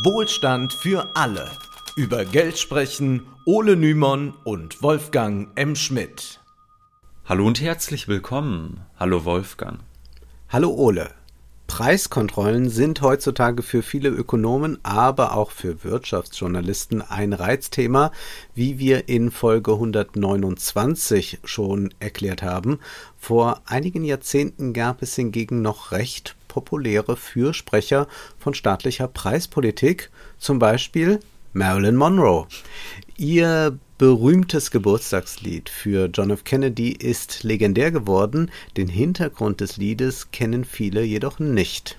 Wohlstand für alle. Über Geld sprechen Ole Nymon und Wolfgang M. Schmidt. Hallo und herzlich willkommen. Hallo Wolfgang. Hallo Ole. Preiskontrollen sind heutzutage für viele Ökonomen, aber auch für Wirtschaftsjournalisten ein Reizthema, wie wir in Folge 129 schon erklärt haben. Vor einigen Jahrzehnten gab es hingegen noch recht populäre Fürsprecher von staatlicher Preispolitik, zum Beispiel Marilyn Monroe. Ihr berühmtes Geburtstagslied für John F. Kennedy ist legendär geworden, den Hintergrund des Liedes kennen viele jedoch nicht.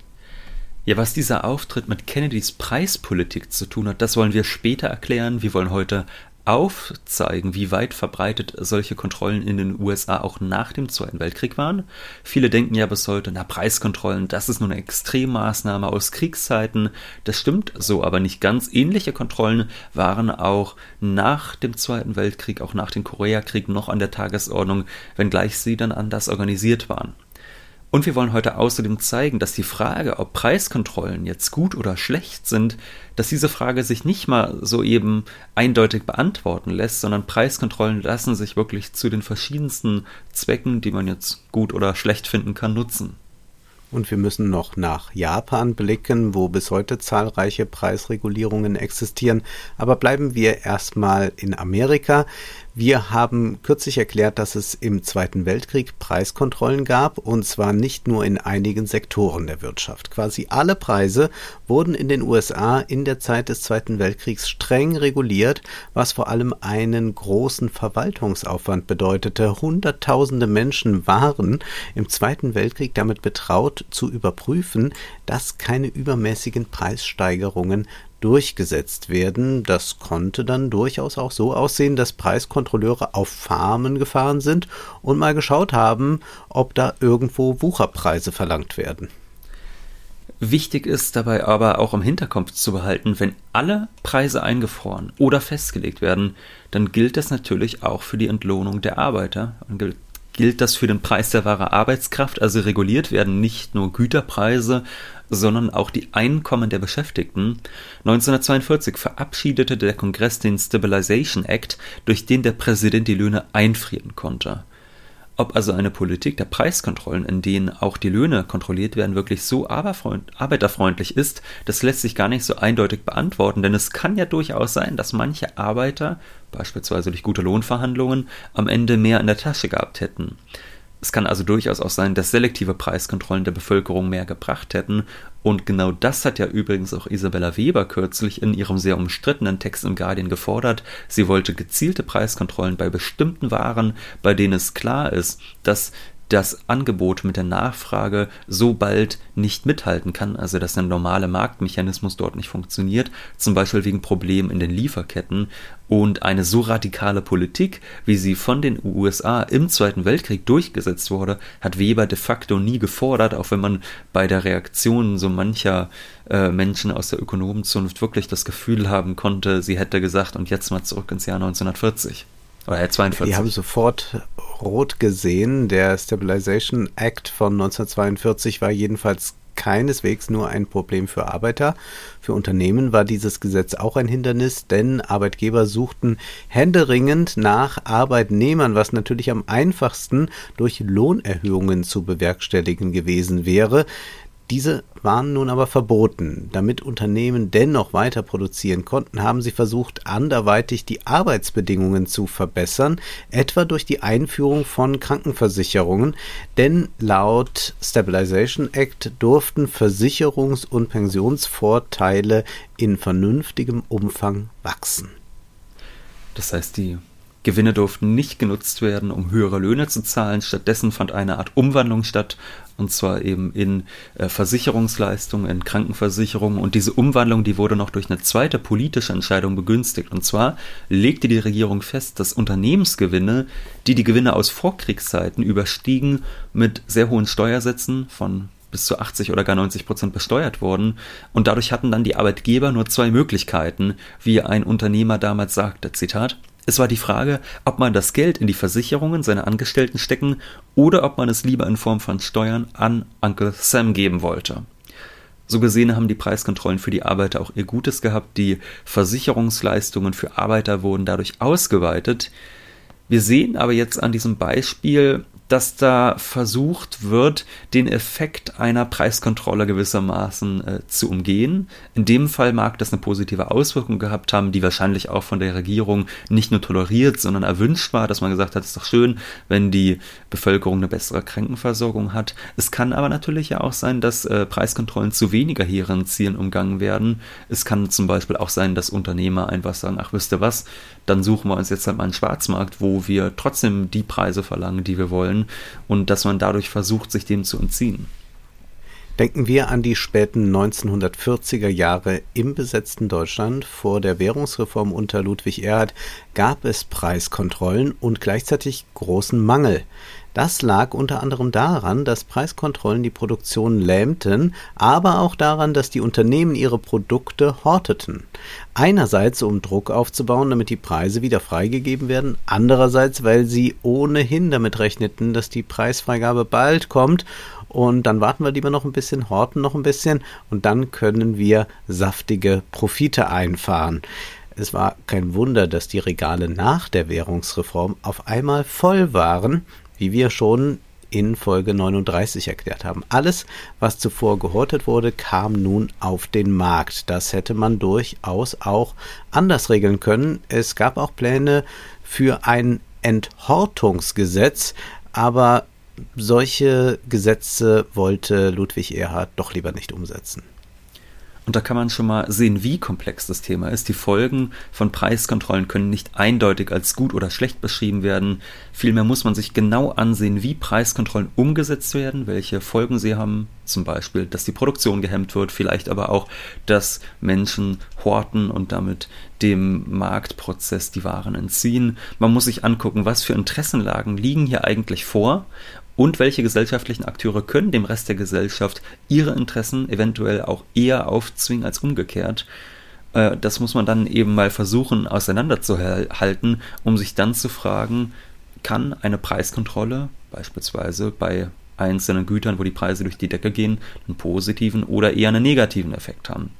Ja, was dieser Auftritt mit Kennedys Preispolitik zu tun hat, das wollen wir später erklären. Wir wollen heute aufzeigen, wie weit verbreitet solche Kontrollen in den USA auch nach dem Zweiten Weltkrieg waren. Viele denken ja bis heute, na Preiskontrollen, das ist nur eine Extremmaßnahme aus Kriegszeiten. Das stimmt so aber nicht ganz. Ähnliche Kontrollen waren auch nach dem Zweiten Weltkrieg, auch nach dem Koreakrieg noch an der Tagesordnung, wenngleich sie dann anders organisiert waren. Und wir wollen heute außerdem zeigen, dass die Frage, ob Preiskontrollen jetzt gut oder schlecht sind, dass diese Frage sich nicht mal so eben eindeutig beantworten lässt, sondern Preiskontrollen lassen sich wirklich zu den verschiedensten Zwecken, die man jetzt gut oder schlecht finden kann, nutzen. Und wir müssen noch nach Japan blicken, wo bis heute zahlreiche Preisregulierungen existieren. Aber bleiben wir erstmal in Amerika. Wir haben kürzlich erklärt, dass es im Zweiten Weltkrieg Preiskontrollen gab, und zwar nicht nur in einigen Sektoren der Wirtschaft. Quasi alle Preise wurden in den USA in der Zeit des Zweiten Weltkriegs streng reguliert, was vor allem einen großen Verwaltungsaufwand bedeutete. Hunderttausende Menschen waren im Zweiten Weltkrieg damit betraut, zu überprüfen, dass keine übermäßigen Preissteigerungen durchgesetzt werden. Das konnte dann durchaus auch so aussehen, dass Preiskontrolleure auf Farmen gefahren sind und mal geschaut haben, ob da irgendwo Wucherpreise verlangt werden. Wichtig ist dabei aber auch im Hinterkopf zu behalten, wenn alle Preise eingefroren oder festgelegt werden, dann gilt das natürlich auch für die Entlohnung der Arbeiter und gilt das für den Preis der wahre Arbeitskraft, also reguliert werden nicht nur Güterpreise, sondern auch die Einkommen der Beschäftigten. 1942 verabschiedete der Kongress den Stabilization Act, durch den der Präsident die Löhne einfrieren konnte. Ob also eine Politik der Preiskontrollen, in denen auch die Löhne kontrolliert werden, wirklich so arbeiterfreundlich ist, das lässt sich gar nicht so eindeutig beantworten, denn es kann ja durchaus sein, dass manche Arbeiter, beispielsweise durch gute Lohnverhandlungen, am Ende mehr in der Tasche gehabt hätten. Es kann also durchaus auch sein, dass selektive Preiskontrollen der Bevölkerung mehr gebracht hätten. Und genau das hat ja übrigens auch Isabella Weber kürzlich in ihrem sehr umstrittenen Text im Guardian gefordert. Sie wollte gezielte Preiskontrollen bei bestimmten Waren, bei denen es klar ist, dass das Angebot mit der Nachfrage so bald nicht mithalten kann, also dass der normale Marktmechanismus dort nicht funktioniert, zum Beispiel wegen Problemen in den Lieferketten. Und eine so radikale Politik, wie sie von den USA im Zweiten Weltkrieg durchgesetzt wurde, hat Weber de facto nie gefordert, auch wenn man bei der Reaktion so mancher äh, Menschen aus der Ökonomenzunft wirklich das Gefühl haben konnte, sie hätte gesagt, und jetzt mal zurück ins Jahr 1940. Oder 42. Die haben sofort rot gesehen. Der Stabilization Act von 1942 war jedenfalls keineswegs nur ein Problem für Arbeiter. Für Unternehmen war dieses Gesetz auch ein Hindernis, denn Arbeitgeber suchten händeringend nach Arbeitnehmern, was natürlich am einfachsten durch Lohnerhöhungen zu bewerkstelligen gewesen wäre. Diese waren nun aber verboten. Damit Unternehmen dennoch weiter produzieren konnten, haben sie versucht, anderweitig die Arbeitsbedingungen zu verbessern, etwa durch die Einführung von Krankenversicherungen, denn laut Stabilization Act durften Versicherungs- und Pensionsvorteile in vernünftigem Umfang wachsen. Das heißt, die Gewinne durften nicht genutzt werden, um höhere Löhne zu zahlen. Stattdessen fand eine Art Umwandlung statt, und zwar eben in äh, Versicherungsleistungen, in Krankenversicherungen. Und diese Umwandlung, die wurde noch durch eine zweite politische Entscheidung begünstigt. Und zwar legte die Regierung fest, dass Unternehmensgewinne, die die Gewinne aus Vorkriegszeiten überstiegen, mit sehr hohen Steuersätzen von bis zu 80 oder gar 90 Prozent besteuert wurden. Und dadurch hatten dann die Arbeitgeber nur zwei Möglichkeiten, wie ein Unternehmer damals sagte, Zitat, es war die Frage, ob man das Geld in die Versicherungen seiner Angestellten stecken oder ob man es lieber in Form von Steuern an Uncle Sam geben wollte. So gesehen haben die Preiskontrollen für die Arbeiter auch ihr Gutes gehabt. Die Versicherungsleistungen für Arbeiter wurden dadurch ausgeweitet. Wir sehen aber jetzt an diesem Beispiel, dass da versucht wird, den Effekt einer Preiskontrolle gewissermaßen äh, zu umgehen. In dem Fall mag das eine positive Auswirkung gehabt haben, die wahrscheinlich auch von der Regierung nicht nur toleriert, sondern erwünscht war, dass man gesagt hat, es ist doch schön, wenn die Bevölkerung eine bessere Krankenversorgung hat. Es kann aber natürlich ja auch sein, dass äh, Preiskontrollen zu weniger hehren Zielen umgangen werden. Es kann zum Beispiel auch sein, dass Unternehmer einfach sagen, ach wisst ihr was, dann suchen wir uns jetzt halt mal einen Schwarzmarkt, wo wir trotzdem die Preise verlangen, die wir wollen wollen und dass man dadurch versucht, sich dem zu entziehen. Denken wir an die späten 1940er Jahre im besetzten Deutschland. Vor der Währungsreform unter Ludwig Erhard gab es Preiskontrollen und gleichzeitig großen Mangel. Das lag unter anderem daran, dass Preiskontrollen die Produktion lähmten, aber auch daran, dass die Unternehmen ihre Produkte horteten. Einerseits, um Druck aufzubauen, damit die Preise wieder freigegeben werden, andererseits, weil sie ohnehin damit rechneten, dass die Preisfreigabe bald kommt und dann warten wir lieber noch ein bisschen, horten noch ein bisschen und dann können wir saftige Profite einfahren. Es war kein Wunder, dass die Regale nach der Währungsreform auf einmal voll waren wie wir schon in Folge 39 erklärt haben. Alles, was zuvor gehortet wurde, kam nun auf den Markt. Das hätte man durchaus auch anders regeln können. Es gab auch Pläne für ein Enthortungsgesetz, aber solche Gesetze wollte Ludwig Erhard doch lieber nicht umsetzen. Und da kann man schon mal sehen, wie komplex das Thema ist. Die Folgen von Preiskontrollen können nicht eindeutig als gut oder schlecht beschrieben werden. Vielmehr muss man sich genau ansehen, wie Preiskontrollen umgesetzt werden, welche Folgen sie haben. Zum Beispiel, dass die Produktion gehemmt wird, vielleicht aber auch, dass Menschen horten und damit dem Marktprozess die Waren entziehen. Man muss sich angucken, was für Interessenlagen liegen hier eigentlich vor und welche gesellschaftlichen Akteure können dem Rest der Gesellschaft ihre Interessen eventuell auch eher aufzwingen als umgekehrt. Äh, das muss man dann eben mal versuchen auseinanderzuhalten, um sich dann zu fragen, kann eine Preiskontrolle beispielsweise bei einzelnen Gütern, wo die Preise durch die Decke gehen, einen positiven oder eher einen negativen Effekt haben.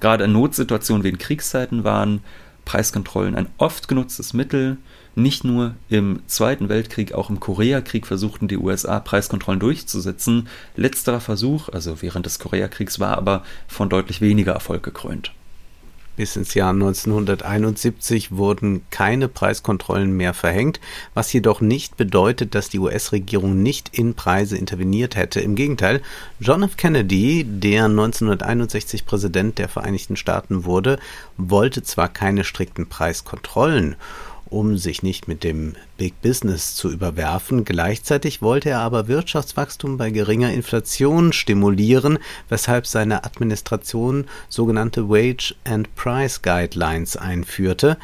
Gerade in Notsituationen wie in Kriegszeiten waren Preiskontrollen ein oft genutztes Mittel, nicht nur im Zweiten Weltkrieg, auch im Koreakrieg versuchten die USA Preiskontrollen durchzusetzen. Letzterer Versuch, also während des Koreakriegs, war aber von deutlich weniger Erfolg gekrönt. Bis ins Jahr 1971 wurden keine Preiskontrollen mehr verhängt, was jedoch nicht bedeutet, dass die US-Regierung nicht in Preise interveniert hätte. Im Gegenteil, John F. Kennedy, der 1961 Präsident der Vereinigten Staaten wurde, wollte zwar keine strikten Preiskontrollen, um sich nicht mit dem Big Business zu überwerfen. Gleichzeitig wollte er aber Wirtschaftswachstum bei geringer Inflation stimulieren, weshalb seine Administration sogenannte Wage and Price Guidelines einführte.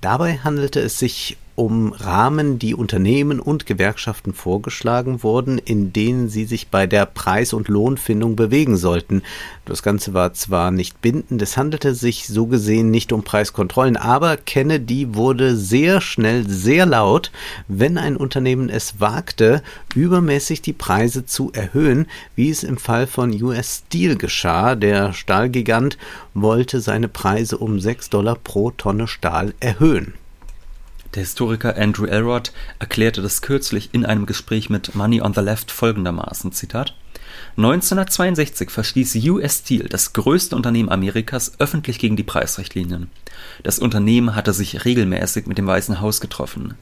Dabei handelte es sich um Rahmen, die Unternehmen und Gewerkschaften vorgeschlagen wurden, in denen sie sich bei der Preis- und Lohnfindung bewegen sollten. Das Ganze war zwar nicht bindend, es handelte sich so gesehen nicht um Preiskontrollen, aber Kennedy wurde sehr schnell sehr laut, wenn ein Unternehmen es wagte, übermäßig die Preise zu erhöhen, wie es im Fall von US Steel geschah. Der Stahlgigant wollte seine Preise um 6 Dollar pro Tonne Stahl erhöhen. Der Historiker Andrew Elrod erklärte das kürzlich in einem Gespräch mit Money on the Left folgendermaßen: Zitat 1962 verstieß US Steel, das größte Unternehmen Amerikas, öffentlich gegen die Preisrichtlinien. Das Unternehmen hatte sich regelmäßig mit dem Weißen Haus getroffen.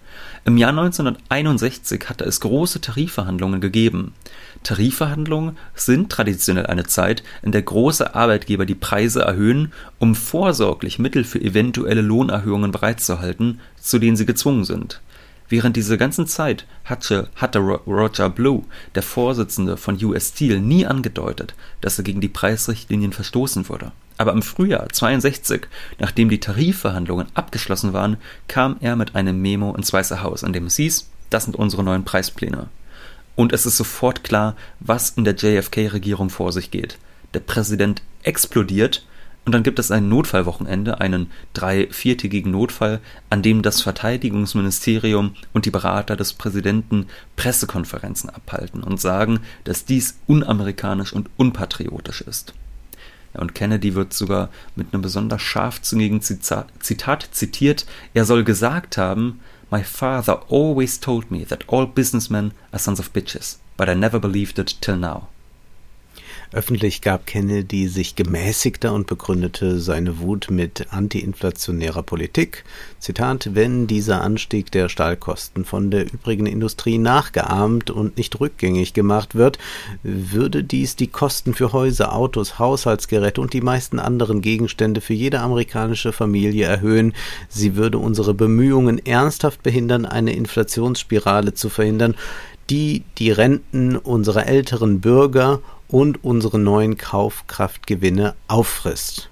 Im Jahr 1961 hatte es große Tarifverhandlungen gegeben. Tarifverhandlungen sind traditionell eine Zeit, in der große Arbeitgeber die Preise erhöhen, um vorsorglich Mittel für eventuelle Lohnerhöhungen bereitzuhalten, zu denen sie gezwungen sind Während dieser ganzen Zeit hatte, hatte Roger Blue, der Vorsitzende von US Steel, nie angedeutet, dass er gegen die Preisrichtlinien verstoßen würde. Aber im Frühjahr 62, nachdem die Tarifverhandlungen abgeschlossen waren, kam er mit einem Memo ins Weiße Haus, in dem es hieß, das sind unsere neuen Preispläne. Und es ist sofort klar, was in der JFK-Regierung vor sich geht. Der Präsident explodiert Und dann gibt es ein Notfallwochenende, einen drei-, viertägigen Notfall, an dem das Verteidigungsministerium und die Berater des Präsidenten Pressekonferenzen abhalten und sagen, dass dies unamerikanisch und unpatriotisch ist. Und Kennedy wird sogar mit einem besonders scharfzüngigen Zitat zitiert. Er soll gesagt haben, My father always told me that all businessmen are sons of bitches, but I never believed it till now. Öffentlich gab Kennedy sich gemäßigter und begründete seine Wut mit antiinflationärer Politik. Zitat, wenn dieser Anstieg der Stahlkosten von der übrigen Industrie nachgeahmt und nicht rückgängig gemacht wird, würde dies die Kosten für Häuser, Autos, Haushaltsgeräte und die meisten anderen Gegenstände für jede amerikanische Familie erhöhen. Sie würde unsere Bemühungen ernsthaft behindern, eine Inflationsspirale zu verhindern, die die Renten unserer älteren Bürger und unsere neuen Kaufkraftgewinne auffrisst.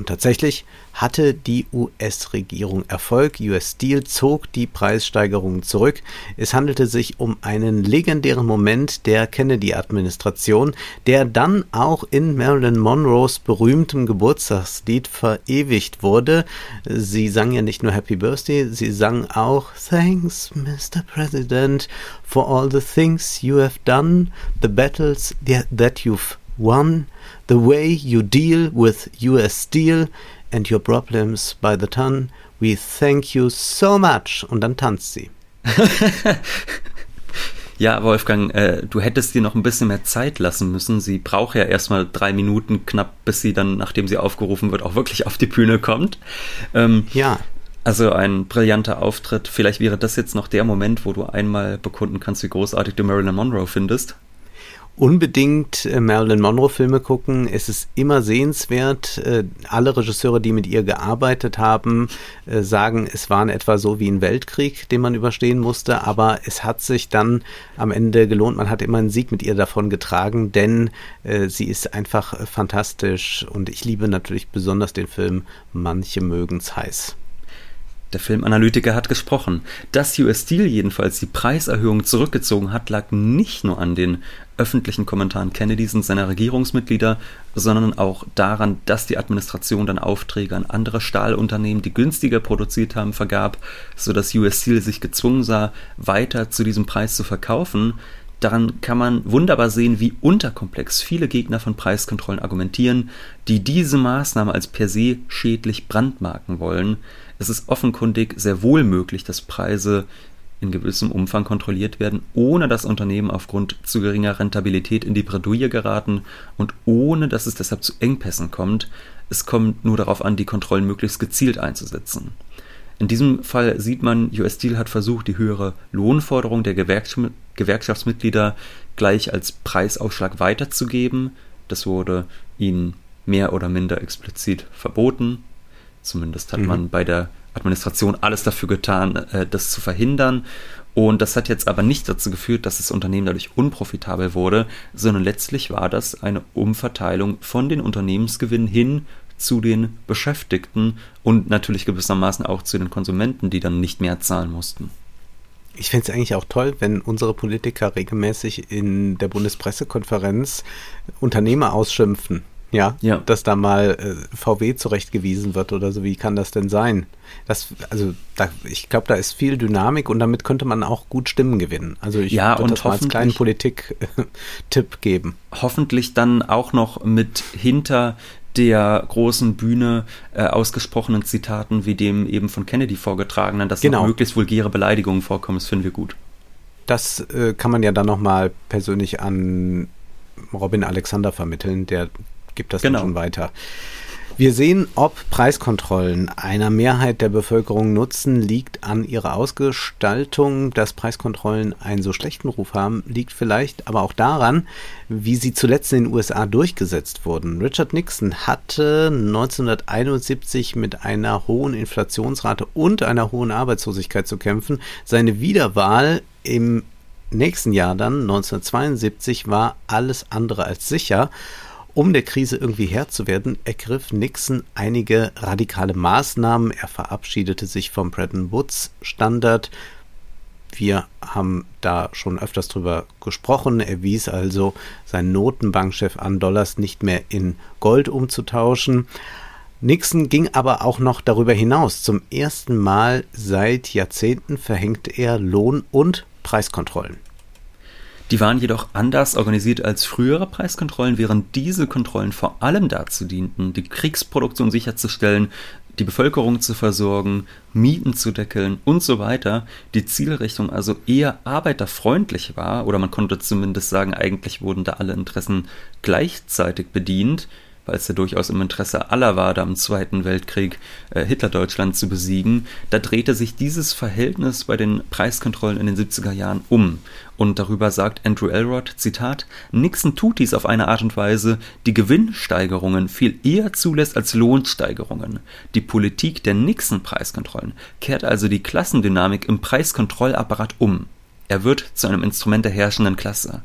Und tatsächlich hatte die US-Regierung Erfolg. US Steel zog die Preissteigerungen zurück. Es handelte sich um einen legendären Moment der Kennedy-Administration, der dann auch in Marilyn Monroes berühmtem Geburtstagslied verewigt wurde. Sie sang ja nicht nur Happy Birthday, sie sang auch Thanks, Mr. President, for all the things you have done, the battles that you've won, the way you deal with US Steel and your problems by the ton. We thank you so much. Und dann tanzt sie. ja, Wolfgang, äh, du hättest dir noch ein bisschen mehr Zeit lassen müssen. Sie braucht ja erstmal drei Minuten knapp, bis sie dann, nachdem sie aufgerufen wird, auch wirklich auf die Bühne kommt. Ähm, ja. Also ein brillanter Auftritt. Vielleicht wäre das jetzt noch der Moment, wo du einmal bekunden kannst, wie großartig du Marilyn Monroe findest unbedingt äh, Marilyn Monroe-Filme gucken. Es ist immer sehenswert. Äh, alle Regisseure, die mit ihr gearbeitet haben, äh, sagen, es war in etwa so wie ein Weltkrieg, den man überstehen musste, aber es hat sich dann am Ende gelohnt. Man hat immer einen Sieg mit ihr davon getragen, denn sie ist einfach fantastisch und ich liebe natürlich besonders den Film Manche mögen's heiß. Der Filmanalytiker hat gesprochen. Dass US Steel jedenfalls die Preiserhöhung zurückgezogen hat, lag nicht nur an den öffentlichen Kommentaren Kennedys und seiner Regierungsmitglieder, sondern auch daran, dass die Administration dann Aufträge an andere Stahlunternehmen, die günstiger produziert haben, vergab, sodass US Steel sich gezwungen sah, weiter zu diesem Preis zu verkaufen. Daran kann man wunderbar sehen, wie unterkomplex viele Gegner von Preiskontrollen argumentieren, die diese Maßnahme als per se schädlich brandmarken wollen. Es ist offenkundig sehr wohl möglich, dass Preise in gewissem Umfang kontrolliert werden, ohne dass Unternehmen aufgrund zu geringer Rentabilität in die Bredouille geraten und ohne dass es deshalb zu Engpässen kommt. Es kommt nur darauf an, die Kontrollen möglichst gezielt einzusetzen. In diesem Fall sieht man, US Steel hat versucht, die höhere Lohnforderung der Gewerkschaftsmitglieder gleich als Preisausschlag weiterzugeben. Das wurde ihnen mehr oder minder explizit verboten. Zumindest hat mhm. man bei der Administration alles dafür getan, äh, das zu verhindern. Und das hat jetzt aber nicht dazu geführt, dass das Unternehmen dadurch unprofitabel wurde, sondern letztlich war das eine Umverteilung von den Unternehmensgewinnen hin zu den Beschäftigten und natürlich gewissermaßen auch zu den Konsumenten, die dann nicht mehr zahlen mussten. Ich fände es eigentlich auch toll, wenn unsere Politiker regelmäßig in der Bundespressekonferenz Unternehmer ausschimpfen ja, ja. dass da mal äh, VW zurechtgewiesen wird oder so. Wie kann das denn sein? Das, also da, ich glaube, da ist viel Dynamik und damit könnte man auch gut Stimmen gewinnen. Also ich ja, würde das mal als kleinen Politik-Tipp geben. Hoffentlich dann auch noch mit hinter der großen Bühne äh, ausgesprochenen Zitaten wie dem eben von Kennedy vorgetragenen, dass genau. möglichst vulgäre Beleidigungen vorkommen, das finden wir gut. Das äh, kann man ja dann nochmal persönlich an Robin Alexander vermitteln, der gibt das genau. dann schon weiter. Wir sehen, ob Preiskontrollen einer Mehrheit der Bevölkerung nutzen, liegt an ihrer Ausgestaltung. Dass Preiskontrollen einen so schlechten Ruf haben, liegt vielleicht aber auch daran, wie sie zuletzt in den USA durchgesetzt wurden. Richard Nixon hatte 1971 mit einer hohen Inflationsrate und einer hohen Arbeitslosigkeit zu kämpfen. Seine Wiederwahl im nächsten Jahr dann, 1972, war alles andere als sicher. Um der Krise irgendwie Herr zu werden, ergriff Nixon einige radikale Maßnahmen. Er verabschiedete sich vom Bretton Woods Standard. Wir haben da schon öfters drüber gesprochen. Er wies also seinen Notenbankchef an, Dollars nicht mehr in Gold umzutauschen. Nixon ging aber auch noch darüber hinaus. Zum ersten Mal seit Jahrzehnten verhängte er Lohn- und Preiskontrollen. Die waren jedoch anders organisiert als frühere Preiskontrollen, während diese Kontrollen vor allem dazu dienten, die Kriegsproduktion sicherzustellen, die Bevölkerung zu versorgen, Mieten zu deckeln und so weiter, die Zielrichtung also eher arbeiterfreundlich war, oder man konnte zumindest sagen, eigentlich wurden da alle Interessen gleichzeitig bedient, weil es ja durchaus im Interesse aller war, da im Zweiten Weltkrieg äh, Hitler-Deutschland zu besiegen, da drehte sich dieses Verhältnis bei den Preiskontrollen in den 70er Jahren um. Und darüber sagt Andrew Elrod, Zitat, Nixon tut dies auf eine Art und Weise, die Gewinnsteigerungen viel eher zulässt als Lohnsteigerungen. Die Politik der Nixon-Preiskontrollen kehrt also die Klassendynamik im Preiskontrollapparat um. Er wird zu einem Instrument der herrschenden Klasse.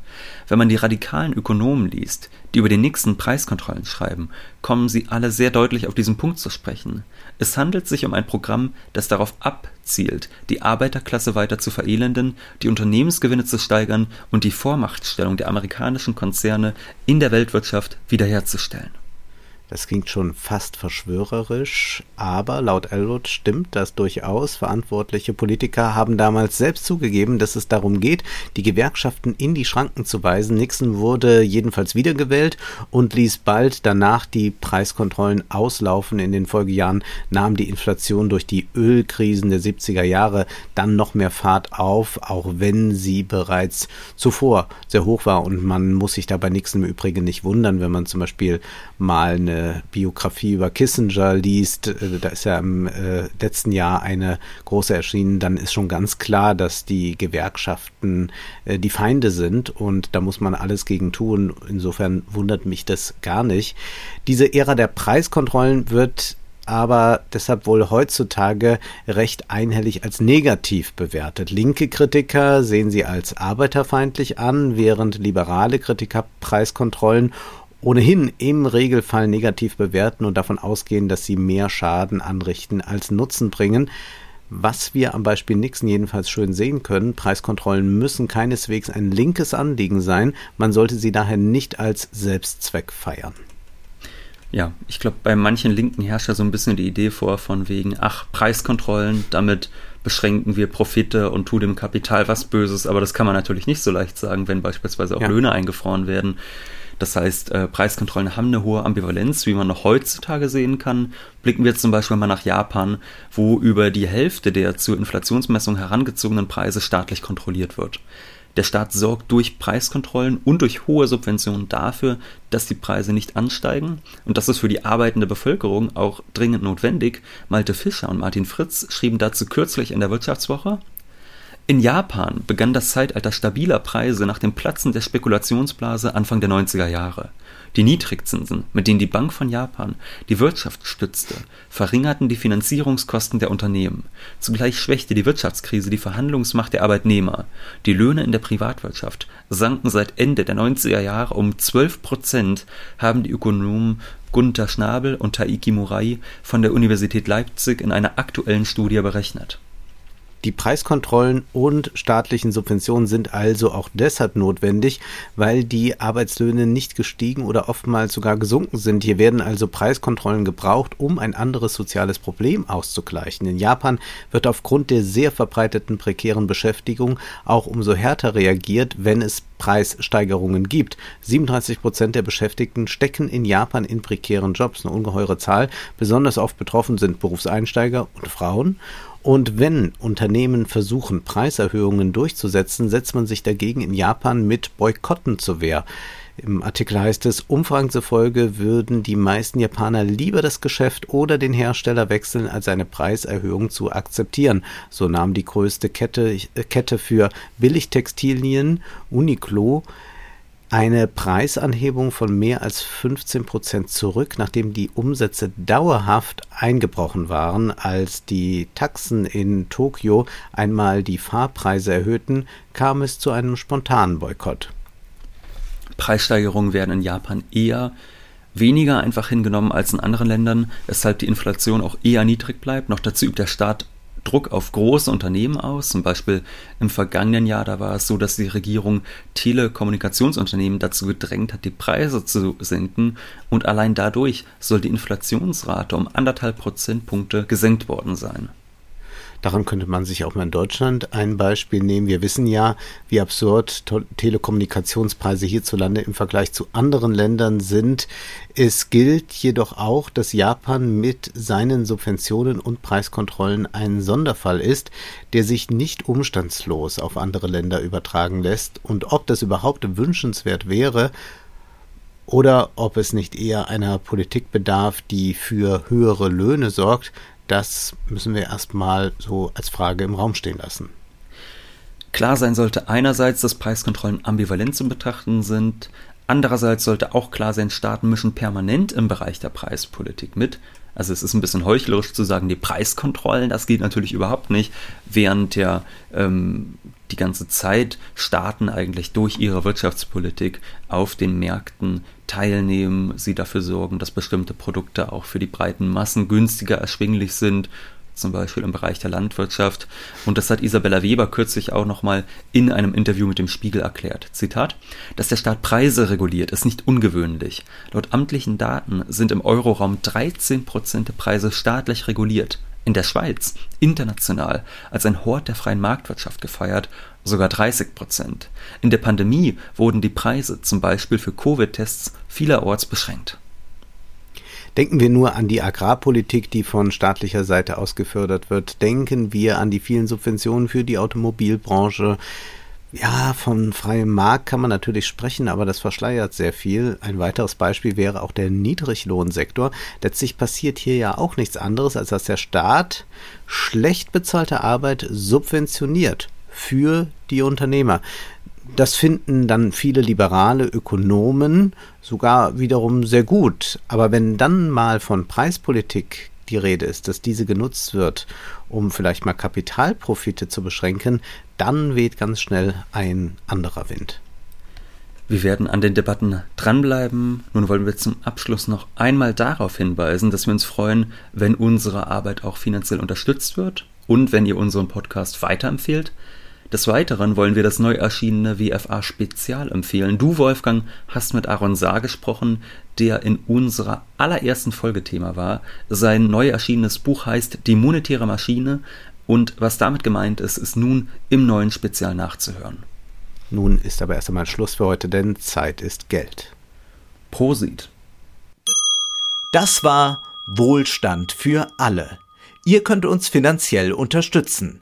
Wenn man die radikalen Ökonomen liest, die über die nächsten Preiskontrollen schreiben, kommen sie alle sehr deutlich auf diesen Punkt zu sprechen. Es handelt sich um ein Programm, das darauf abzielt, die Arbeiterklasse weiter zu verelenden, die Unternehmensgewinne zu steigern und die Vormachtstellung der amerikanischen Konzerne in der Weltwirtschaft wiederherzustellen. Das klingt schon fast verschwörerisch, aber laut Elwood stimmt das durchaus. Verantwortliche Politiker haben damals selbst zugegeben, dass es darum geht, die Gewerkschaften in die Schranken zu weisen. Nixon wurde jedenfalls wiedergewählt und ließ bald danach die Preiskontrollen auslaufen. In den Folgejahren nahm die Inflation durch die Ölkrisen der 70er Jahre dann noch mehr Fahrt auf, auch wenn sie bereits zuvor sehr hoch war. Und man muss sich da bei Nixon im Übrigen nicht wundern, wenn man zum Beispiel mal eine Biografie über Kissinger liest, äh, da ist ja im äh, letzten Jahr eine große erschienen, dann ist schon ganz klar, dass die Gewerkschaften äh, die Feinde sind und da muss man alles gegen tun. Insofern wundert mich das gar nicht. Diese Ära der Preiskontrollen wird aber deshalb wohl heutzutage recht einhellig als negativ bewertet. Linke Kritiker sehen sie als arbeiterfeindlich an, während liberale Kritiker Preiskontrollen ohnehin im Regelfall negativ bewerten und davon ausgehen, dass sie mehr Schaden anrichten als Nutzen bringen. Was wir am Beispiel Nixon jedenfalls schön sehen können, Preiskontrollen müssen keineswegs ein linkes Anliegen sein, man sollte sie daher nicht als Selbstzweck feiern. Ja, ich glaube, bei manchen Linken herrscht ja so ein bisschen die Idee vor, von wegen, ach, Preiskontrollen, damit beschränken wir Profite und tun dem Kapital was Böses, aber das kann man natürlich nicht so leicht sagen, wenn beispielsweise auch ja. Löhne eingefroren werden. Das heißt, äh, Preiskontrollen haben eine hohe Ambivalenz, wie man noch heutzutage sehen kann. Blicken wir zum Beispiel mal nach Japan, wo über die Hälfte der zur Inflationsmessung herangezogenen Preise staatlich kontrolliert wird. Der Staat sorgt durch Preiskontrollen und durch hohe Subventionen dafür, dass die Preise nicht ansteigen. Und das ist für die arbeitende Bevölkerung auch dringend notwendig. Malte Fischer und Martin Fritz schrieben dazu kürzlich in der Wirtschaftswoche, in Japan begann das Zeitalter stabiler Preise nach dem Platzen der Spekulationsblase Anfang der 90er Jahre. Die Niedrigzinsen, mit denen die Bank von Japan die Wirtschaft stützte, verringerten die Finanzierungskosten der Unternehmen. Zugleich schwächte die Wirtschaftskrise die Verhandlungsmacht der Arbeitnehmer. Die Löhne in der Privatwirtschaft sanken seit Ende der 90er Jahre um 12 Prozent, haben die Ökonomen Gunther Schnabel und Taiki Murai von der Universität Leipzig in einer aktuellen Studie berechnet die Preiskontrollen und staatlichen Subventionen sind also auch deshalb notwendig, weil die Arbeitslöhne nicht gestiegen oder oftmals sogar gesunken sind. Hier werden also Preiskontrollen gebraucht, um ein anderes soziales Problem auszugleichen. In Japan wird aufgrund der sehr verbreiteten prekären Beschäftigung auch umso härter reagiert, wenn es Preissteigerungen gibt. 37 Prozent der Beschäftigten stecken in Japan in prekären Jobs, eine ungeheure Zahl. Besonders oft betroffen sind Berufseinsteiger und Frauen. Und wenn Unternehmen versuchen, Preiserhöhungen durchzusetzen, setzt man sich dagegen in Japan mit Boykotten zur Wehr. Im Artikel heißt es, Umfragen zufolge würden die meisten Japaner lieber das Geschäft oder den Hersteller wechseln, als eine Preiserhöhung zu akzeptieren. So nahm die größte Kette, äh, Kette für Billigtextilien, Uniqlo, eine Preisanhebung von mehr als 15 Prozent zurück, nachdem die Umsätze dauerhaft eingebrochen waren, als die Taxen in Tokio einmal die Fahrpreise erhöhten, kam es zu einem spontanen Boykott. Preissteigerungen werden in Japan eher weniger einfach hingenommen als in anderen Ländern, weshalb die Inflation auch eher niedrig bleibt. Noch dazu übt der Staat Druck auf große Unternehmen aus. Zum Beispiel im vergangenen Jahr, da war es so, dass die Regierung Telekommunikationsunternehmen dazu gedrängt hat, die Preise zu senken. Und allein dadurch soll die Inflationsrate um anderthalb Prozentpunkte gesenkt worden sein. Daran könnte man sich auch mal in Deutschland ein Beispiel nehmen. Wir wissen ja, wie absurd Telekommunikationspreise hierzulande im Vergleich zu anderen Ländern sind. Es gilt jedoch auch, dass Japan mit seinen Subventionen und Preiskontrollen ein Sonderfall ist, der sich nicht umstandslos auf andere Länder übertragen lässt. Und ob das überhaupt wünschenswert wäre, oder ob es nicht eher einer Politik bedarf, die für höhere Löhne sorgt, das müssen wir erstmal so als Frage im Raum stehen lassen. Klar sein sollte einerseits, dass Preiskontrollen ambivalent zu betrachten sind, andererseits sollte auch klar sein, Staaten mischen permanent im Bereich der Preispolitik mit. Also es ist ein bisschen heuchlerisch zu sagen, die Preiskontrollen, das geht natürlich überhaupt nicht, während ja ähm, die ganze Zeit Staaten eigentlich durch ihre Wirtschaftspolitik auf den Märkten teilnehmen, sie dafür sorgen, dass bestimmte Produkte auch für die breiten Massen günstiger erschwinglich sind, zum Beispiel im Bereich der Landwirtschaft. Und das hat Isabella Weber kürzlich auch nochmal in einem Interview mit dem Spiegel erklärt. Zitat, dass der Staat Preise reguliert, ist nicht ungewöhnlich. Laut amtlichen Daten sind im Euroraum 13 Prozent der Preise staatlich reguliert. In der Schweiz, international, als ein Hort der freien Marktwirtschaft gefeiert sogar 30 Prozent. In der Pandemie wurden die Preise zum Beispiel für Covid-Tests vielerorts beschränkt. Denken wir nur an die Agrarpolitik, die von staatlicher Seite aus gefördert wird. Denken wir an die vielen Subventionen für die Automobilbranche. Ja, von freiem Markt kann man natürlich sprechen, aber das verschleiert sehr viel. Ein weiteres Beispiel wäre auch der Niedriglohnsektor. Letztlich passiert hier ja auch nichts anderes, als dass der Staat schlecht bezahlte Arbeit subventioniert für die Unternehmer. Das finden dann viele liberale Ökonomen sogar wiederum sehr gut. Aber wenn dann mal von Preispolitik die Rede ist, dass diese genutzt wird, um vielleicht mal Kapitalprofite zu beschränken, dann weht ganz schnell ein anderer Wind. Wir werden an den Debatten dranbleiben. Nun wollen wir zum Abschluss noch einmal darauf hinweisen, dass wir uns freuen, wenn unsere Arbeit auch finanziell unterstützt wird und wenn ihr unseren Podcast weiterempfehlt. Des Weiteren wollen wir das neu erschienene WFA Spezial empfehlen. Du, Wolfgang, hast mit Aaron Saar gesprochen, der in unserer allerersten Folge Thema war. Sein neu erschienenes Buch heißt Die monetäre Maschine und was damit gemeint ist, ist nun im neuen Spezial nachzuhören. Nun ist aber erst einmal Schluss für heute, denn Zeit ist Geld. Prosit. Das war Wohlstand für alle. Ihr könnt uns finanziell unterstützen